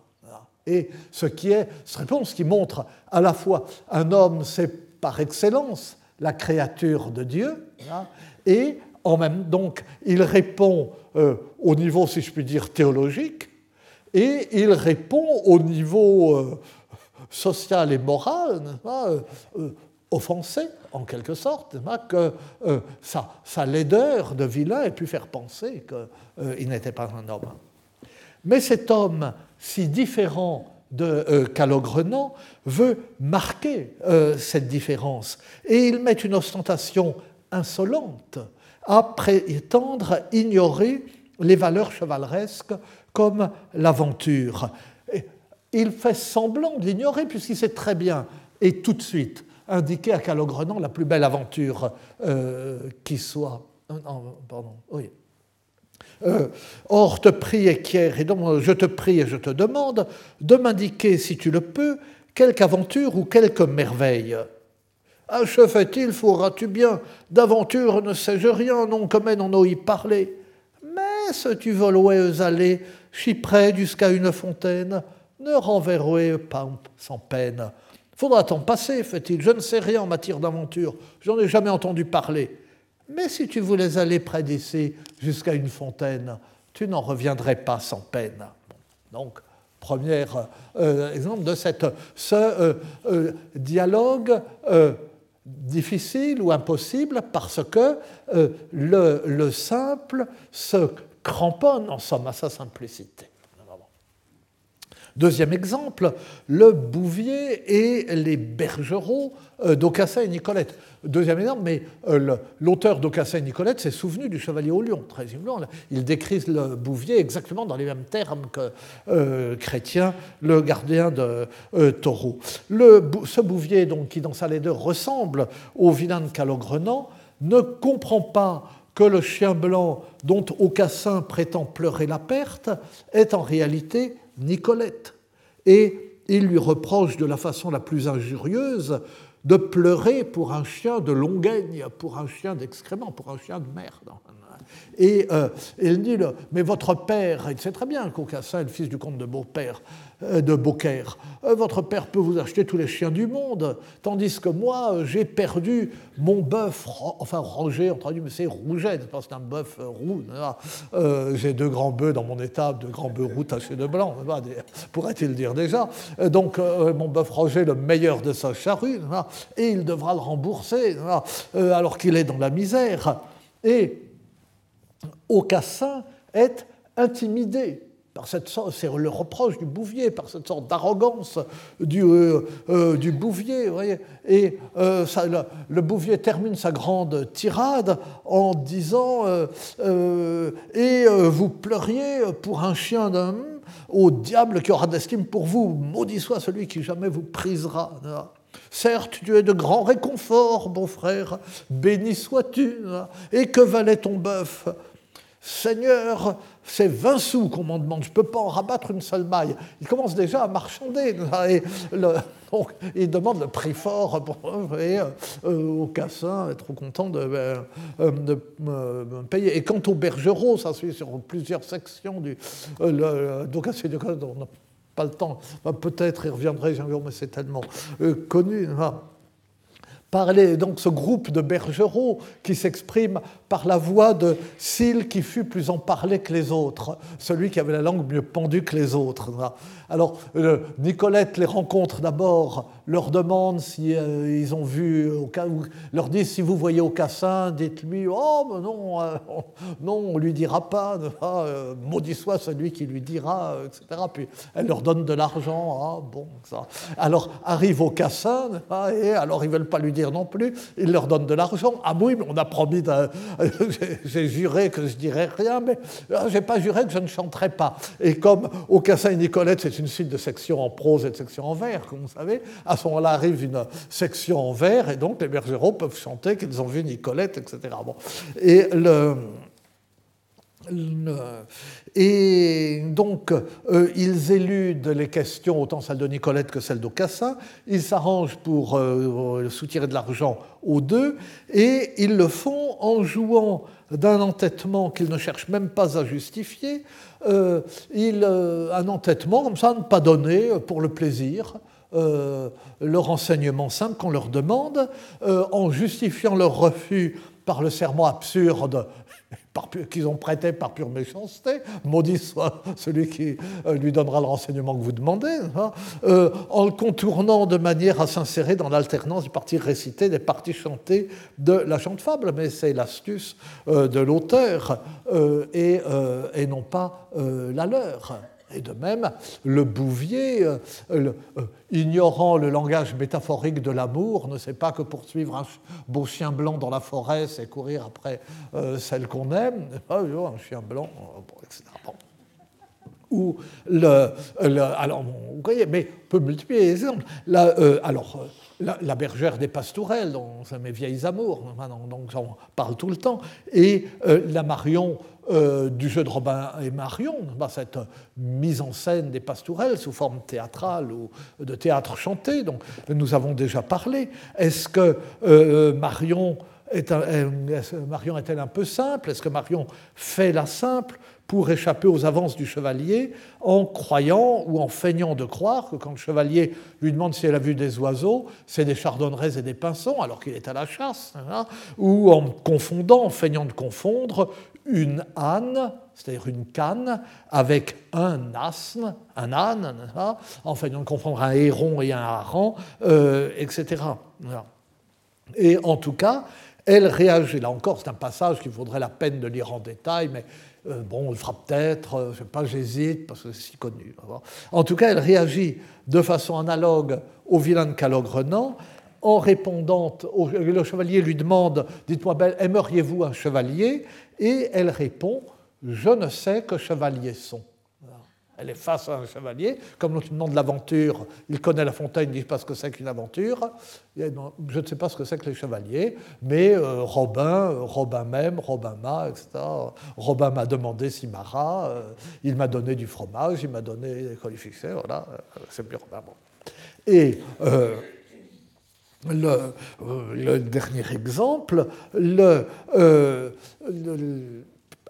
Et ce qui est, cette réponse qui montre à la fois un homme, c'est par excellence la créature de Dieu, et en même donc il répond euh, au niveau, si je puis dire, théologique, et il répond au niveau euh, social et moral, euh, offensé en quelque sorte, que sa, sa, laideur de vilain ait pu faire penser qu'il n'était pas un homme. Mais cet homme si différent de Calogrenant veut marquer cette différence et il met une ostentation insolente à prétendre ignorer les valeurs chevaleresques comme l'aventure. Il fait semblant d'ignorer puisqu'il sait très bien et tout de suite indiquer à Calogrenant la plus belle aventure euh, qui soit. Euh, pardon, oui. Euh, or, te prie et et donc je te prie et je te demande de m'indiquer, si tu le peux, quelque aventure ou quelque merveille Achevait-il, fourras-tu bien? D'aventure ne sais-je rien, non comme elle n'en y parler. Mais ce tu voloues aller, si près jusqu'à une fontaine, ne renverrouez pas sans peine. Faudra-t-en passer, fait-il Je ne sais rien en matière d'aventure, j'en ai jamais entendu parler. Mais si tu voulais aller près d'ici jusqu'à une fontaine, tu n'en reviendrais pas sans peine. Donc, premier euh, exemple de cette, ce euh, euh, dialogue difficile ou impossible parce que le, le, simple se cramponne en somme à sa simplicité. Deuxième exemple, le Bouvier et les bergeraux euh, d'Aucassin et Nicolette. Deuxième exemple, mais euh, l'auteur d'Aucassin et Nicolette s'est souvenu du chevalier au lion, très humblement. Il décrit le Bouvier exactement dans les mêmes termes que euh, Chrétien, le gardien de taureau. Ce Bouvier, donc, qui dans sa laideur ressemble au vilain de Calogrenant, ne comprend pas que le chien blanc dont Aucassin prétend pleurer la perte est en réalité Nicolette. Et il lui reproche de la façon la plus injurieuse de pleurer pour un chien de longuaigne, pour un chien d'excrément, pour un chien de merde. Et euh, il dit, mais votre père, il sait très bien qu'Aucassin est le fils du comte de Beaupère, de Beaucaire. Euh, votre père peut vous acheter tous les chiens du monde, tandis que moi, j'ai perdu mon bœuf, enfin Roger, on traduit, mais c'est Rouget, c'est un bœuf roux. j'ai deux grands bœufs dans mon étable, deux grands bœufs roux tachés de blanc, pourrait-il dire déjà. donc mon bœuf Roger, le meilleur de sa charrue, et il devra le rembourser, alors qu'il est dans la misère. Et Aucassin est intimidé par cette c'est le reproche du Bouvier, par cette sorte d'arrogance du, euh, euh, du, Bouvier. voyez et euh, ça, le, Bouvier termine sa grande tirade en disant Et vous pleuriez pour un chien d'un au diable qui aura d'estime pour vous, maudit soit celui qui jamais vous prisera. Certes, tu es de grand réconfort, bon frère, béni sois-tu. Et que valait ton bœuf? Seigneur, c'est 20 sous qu'on m'en demande, je ne peux pas en rabattre une seule maille. Il commence déjà à marchander. Il demande le prix fort et, euh, au cassin, trop content de, euh, euh, de, me payer. Et quant au bergerot, ça suit sur plusieurs sections du. donc, on n'a pas le temps. Peut-être il reviendrait, mais c'est tellement connu. Hein. Parler donc ce groupe de bergeraux qui s'exprime par la voix de Syl qui fut plus en parler que les autres, celui qui avait la langue mieux pendue que les autres. Alors euh, Nicolette les rencontre d'abord, leur demande si euh, ils ont vu, leur dit si vous voyez Aucassin, dites-lui oh mais non, euh, [laughs] non on lui dira pas, [laughs] maudit soit celui qui lui dira, etc. Puis elle leur donne de l'argent, ah bon ça. Alors arrive Aucassin et alors ils veulent pas lui dire non plus, ils leur donnent de l'argent. Ah oui, mais on a promis [laughs] j'ai juré que je dirais rien, mais euh, j'ai pas juré que je ne chanterais pas. Et comme au Cassin et Nicolette, c'est une suite de sections en prose et de sections en vers, comme vous savez, ce moment-là arrive une section en vers, et donc les bergeraux peuvent chanter qu'ils ont vu Nicolette, etc. Bon. Et le, Et donc, euh, ils éludent les questions, autant celles de Nicolette que celles d'Aucassin. Ils s'arrangent pour euh, soutirer de l'argent aux deux, et ils le font en jouant d'un entêtement qu'ils ne cherchent même pas à justifier, euh, un entêtement comme ça, ne pas donner pour le plaisir. Le renseignement simple qu'on leur demande, en justifiant leur refus par le serment absurde [laughs] qu'ils ont prêté par pure méchanceté, maudit soit celui qui euh, lui donnera le renseignement que vous demandez, hein, euh, en le contournant de manière à s'insérer dans l'alternance des parties récitées, des parties chantées de la chante fable, mais c'est l'astuce euh, de l'auteur et, non pas la leur. Et de même, le Bouvier, euh, euh, ignorant le langage métaphorique de l'amour, ne sait pas que poursuivre un beau chien blanc dans la forêt, c'est courir après euh, celle qu'on aime. Un chien blanc, etc. Ou le, vous voyez, mais on peut multiplier les exemples. alors, la, bergère des pastourelles, dans mes vieilles amours, donc on parle tout le temps, et la Marion euh, du jeu de Robin et Marion, cette mise en scène des pastourelles sous forme théâtrale ou de théâtre chanté, dont nous avons déjà parlé. Est-ce que euh, Marion est Marion est-elle un peu simple? Est-ce que Marion fait la simple pour échapper aux avances du chevalier en croyant ou en feignant de croire que quand le chevalier lui demande si elle a vu des oiseaux, c'est des chardonnerets et des pinsons alors qu'il est à la chasse, hein, ou en confondant, en feignant de confondre une âne, c'est-à-dire une canne, avec un asne, un âne, en feignant de confondre un héron et un hareng, euh, etc. Et en tout cas, elle réagit. Là encore, c'est un passage qu'il vaudrait la peine de lire en détail, mais euh, bon, on le fera peut-être, euh, je sais pas, j'hésite, parce que c'est si connu. En tout cas, elle réagit de façon analogue au vilain de Calogrenant, en répondant, le chevalier lui demande, dites-moi, aimeriez-vous un chevalier? Et elle répond, je ne sais que chevaliers sont. Elle est face à un chevalier. Comme l'on demande l'aventure, il connaît la fontaine, il ne dit pas ce que c'est qu'une aventure. Je ne sais pas ce que c'est que les chevaliers, mais euh, Robin, euh, Robin même, Robin m'a, etc. Robin m'a demandé si Marat, euh, il m'a donné du fromage, il m'a donné des colis fixés, voilà, c'est plus Robin. Et le, dernier exemple, le,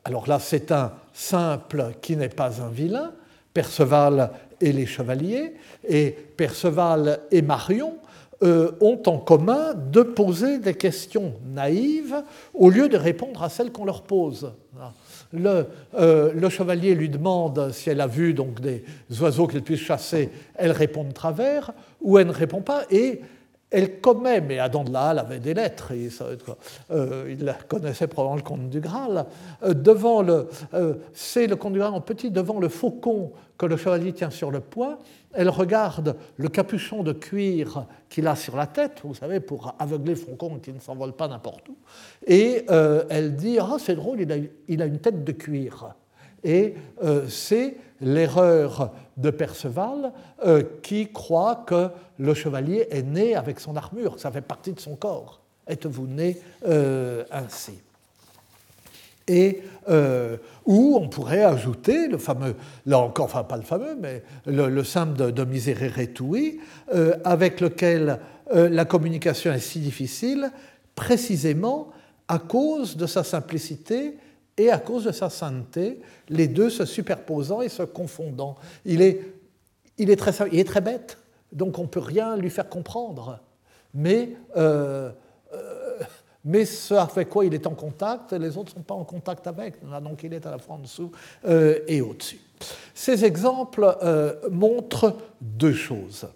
alors là c'est un simple qui n'est pas un vilain, Perceval et les chevaliers, et Perceval et Marion euh, ont en commun de poser des questions naïves au lieu de répondre à celles qu'on leur pose. Le, euh, le, chevalier lui demande si elle a vu donc des oiseaux qu'elle puisse chasser, elle répond de travers, ou elle ne répond pas, et elle commet, mais Adam de la Halle avait des lettres, euh, il connaissait probablement le comte du Graal, euh, devant le, euh, c'est le comte du Graal en petit, devant le faucon que le chevalier tient sur le poing, elle regarde le capuchon de cuir qu'il a sur la tête, vous savez, pour aveugler le faucon qui ne s'envole pas n'importe où, et elle dit, ah c'est drôle, il il a, une tête de cuir. Et c'est l'erreur de Perceval euh, qui croit que le chevalier est né avec son armure, ça fait partie de son corps. Êtes-vous né euh, ainsi? Et euh, où on pourrait ajouter le fameux, là encore, enfin pas le fameux, mais le, simple de, de Miserere tui, avec lequel la communication est si difficile, précisément à cause de sa simplicité et à cause de sa sainteté, les deux se superposant et se confondant. Il est, très, bête, donc on ne peut rien lui faire comprendre. Mais, euh, euh, mais ce avec quoi il est en contact, les autres ne sont pas en contact avec. Donc il est à la fois en dessous euh, et au-dessus. Ces exemples montrent deux choses.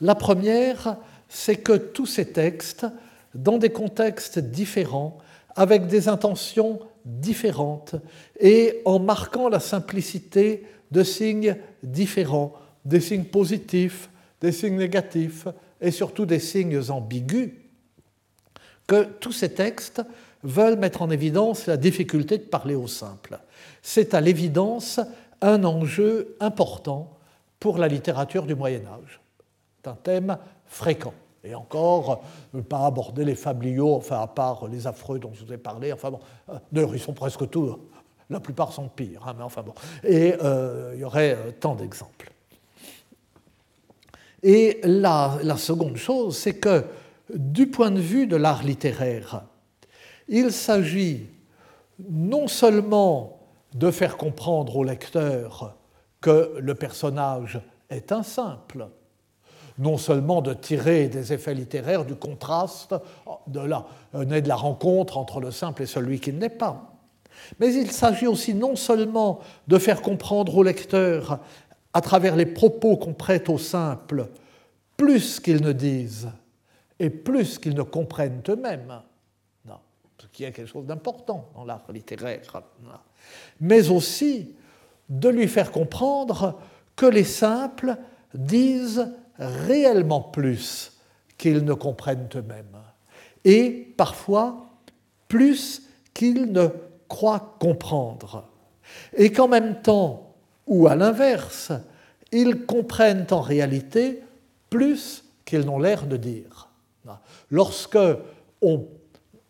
La première, c'est que tous ces textes, dans des contextes différents, avec des intentions différentes et en marquant la simplicité de signes différents, des signes positifs, des signes négatifs et surtout des signes ambigus, que tous ces textes veulent mettre en évidence la difficulté de parler au simple. C'est à l'évidence un enjeu important pour la littérature du Moyen Âge. C'est un thème fréquent. Et encore, ne pas aborder les fabliaux, enfin, à part les affreux dont je vous ai parlé. Enfin bon, d'ailleurs, ils sont presque tous, la plupart sont pires, hein, mais enfin bon. Et il y aurait tant d'exemples. Et la, la seconde chose, c'est que du point de vue de l'art littéraire, il s'agit non seulement de faire comprendre au lecteur que le personnage est un simple, non seulement de tirer des effets littéraires du contraste de la, de la rencontre entre le simple et celui qui ne l'est pas, mais il s'agit aussi non seulement de faire comprendre au lecteur, à travers les propos qu'on prête au simple, plus qu'ils ne disent et plus qu'ils ne comprennent eux-mêmes, ce qui est quelque chose d'important dans l'art littéraire, mais aussi de lui faire comprendre que les simples disent réellement plus qu'ils ne comprennent eux-mêmes, et parfois plus qu'ils ne croient comprendre, et qu'en même temps, ou à l'inverse, ils comprennent en réalité plus qu'ils n'ont l'air de dire. Lorsque on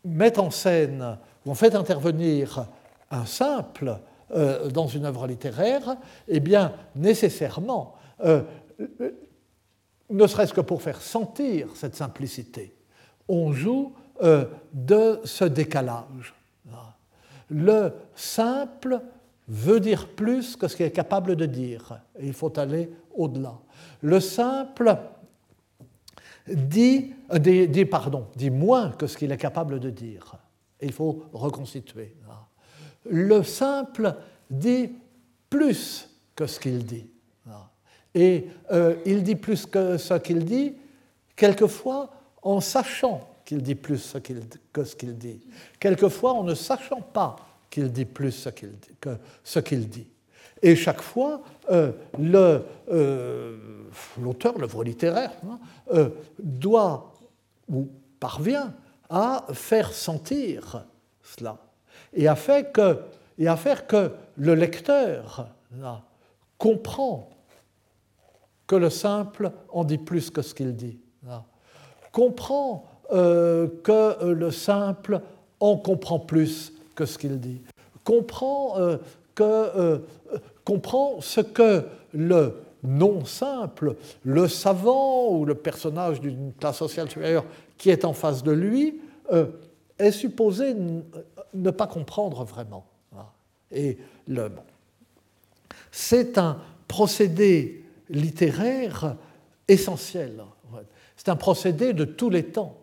met en scène, on fait intervenir un simple euh, dans une œuvre littéraire, eh bien, nécessairement, euh, ne serait-ce que pour faire sentir cette simplicité, on joue euh, de ce décalage. Le simple veut dire plus que ce qu'il est capable de dire, il faut aller au-delà. Le simple dit, dit, pardon, dit moins que ce qu'il est capable de dire. Il faut reconstituer le simple dit plus que ce qu'il dit. Et euh, il dit plus que ce qu'il dit, quelquefois en sachant qu'il dit plus que ce qu'il dit, quelquefois en ne sachant pas qu'il dit plus que ce qu'il dit. Et chaque fois, euh, euh, l'auteur, l'œuvre littéraire, hein, doit ou parvient à faire sentir cela et à faire que, et à faire que le lecteur comprend que le simple en dit plus que ce qu'il dit, comprend euh, que le simple en comprend plus que ce qu'il dit, comprend, euh, que, euh, comprend ce que le non simple, le savant ou le personnage d'une classe sociale supérieure qui est en face de lui, est supposé ne pas comprendre vraiment. Et le, c'est un procédé littéraire essentiel. C'est un procédé de tous les temps.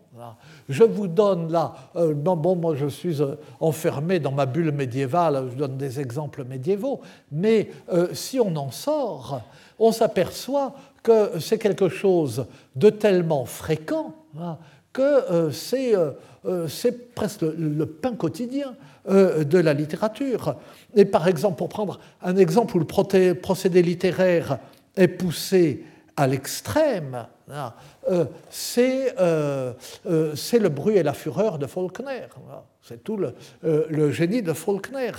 Je vous donne là, euh, bon, moi je suis euh, enfermé dans ma bulle médiévale, je donne des exemples médiévaux, mais euh, si on en sort, on s'aperçoit que c'est quelque chose de tellement fréquent que c'est presque le pain quotidien de la littérature. Et par exemple, pour prendre un exemple où le procédé littéraire est poussé à l'extrême, hein, euh, c'est le bruit et la fureur de Faulkner. C'est tout le, génie de Faulkner.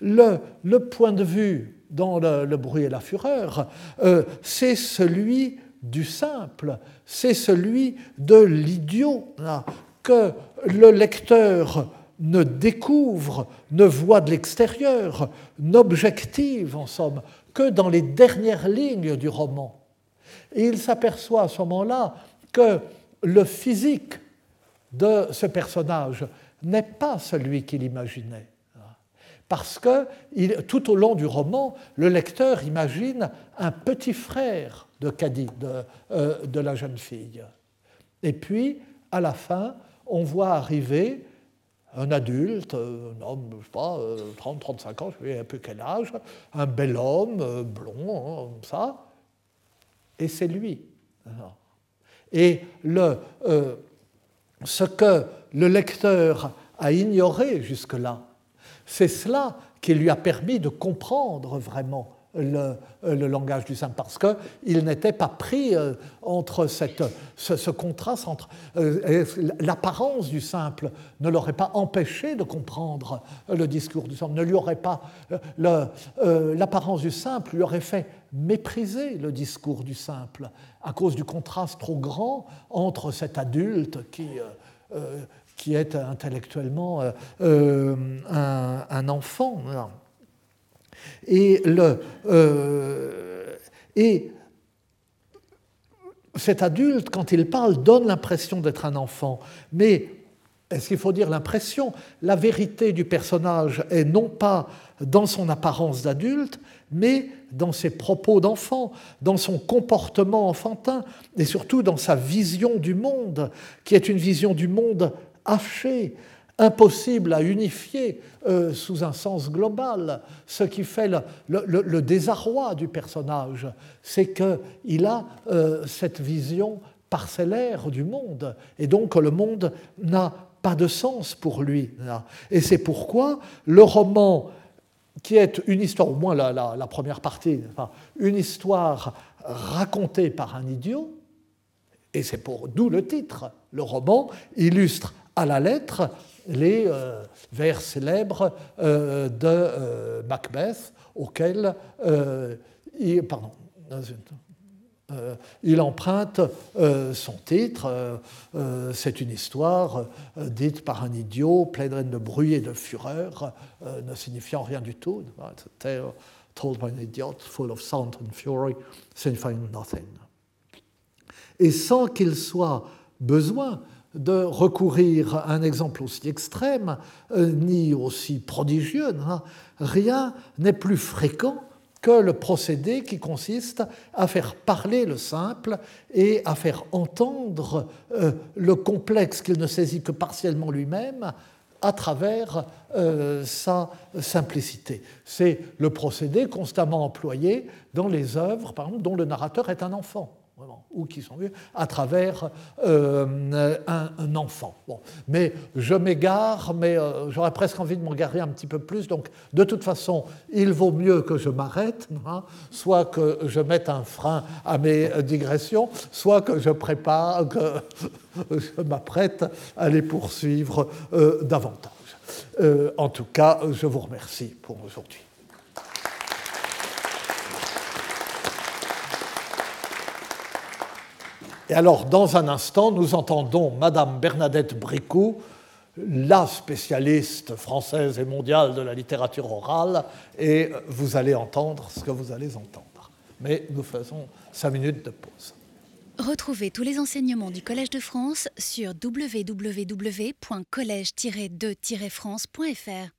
Le, point de vue dans le, bruit et la fureur, c'est celui du simple, c'est celui de l'idiot, hein, que le lecteur ne découvre, ne voit de l'extérieur, n'objective en somme que dans les dernières lignes du roman. Et il s'aperçoit à ce moment-là que le physique de ce personnage n'est pas celui qu'il imaginait. Parce que tout au long du roman, le lecteur imagine un petit frère de Caddy, de, euh, de la jeune fille. Et puis, à la fin, on voit arriver un adulte, un homme, je sais pas, 30, 35 ans, je sais un peu quel âge, un bel homme, euh, blond, hein, comme ça, et c'est lui. Et le, euh, ce que le lecteur a ignoré jusque-là, c'est cela qui lui a permis de comprendre vraiment le, langage du simple, parce qu'il n'était pas pris euh, entre cette, ce, contraste entre euh, l'apparence du simple ne l'aurait pas empêché de comprendre le discours du simple, ne lui aurait pas l'apparence du simple lui aurait fait mépriser le discours du simple à cause du contraste trop grand entre cet adulte qui, qui est intellectuellement un, un, enfant. Et, le, et cet adulte, quand il parle, donne l'impression d'être un enfant. Mais est-ce qu'il faut dire l'impression? La vérité du personnage est non pas dans son apparence d'adulte, mais dans ses propos d'enfant, dans son comportement enfantin, et surtout dans sa vision du monde, qui est une vision du monde hachée, impossible à unifier euh, sous un sens global. Ce qui fait le, désarroi du personnage, c'est qu'il a euh, cette vision parcellaire du monde, et donc le monde n'a pas de sens pour lui. Et c'est pourquoi le roman, qui est une histoire, au moins la, première partie, une histoire racontée par un idiot, et c'est pour d'où le titre, le roman illustre à la lettre les euh, vers célèbres euh, de euh, Macbeth, auxquels il, emprunte son titre. C'est une histoire dite par un idiot, pleine de bruit et de fureur, ne signifiant rien du tout. It's a tale told by an idiot, full of sound and fury, signifying nothing. Et sans qu'il soit besoin de recourir à un exemple aussi extrême, euh, ni aussi prodigieux. Rien n'est plus fréquent que le procédé qui consiste à faire parler le simple et à faire entendre euh, le complexe qu'il ne saisit que partiellement lui-même à travers euh, sa simplicité. C'est le procédé constamment employé dans les œuvres, par exemple, dont le narrateur est un enfant ou qui sont vus à travers euh, un, enfant. Bon. Mais je m'égare, mais euh, j'aurais presque envie de m'égarer un petit peu plus. Donc, de toute façon, il vaut mieux que je m'arrête, hein, soit que je mette un frein à mes digressions, soit que je prépare, que [laughs] je m'apprête à les poursuivre euh, davantage. en tout cas, je vous remercie pour aujourd'hui. Et alors, dans un instant, nous entendons Madame Bernadette Bricou, la spécialiste française et mondiale de la littérature orale, et vous allez entendre ce que vous allez entendre. Mais nous faisons cinq minutes de pause. Retrouvez tous les enseignements du Collège de France sur www.collège-2-france.fr.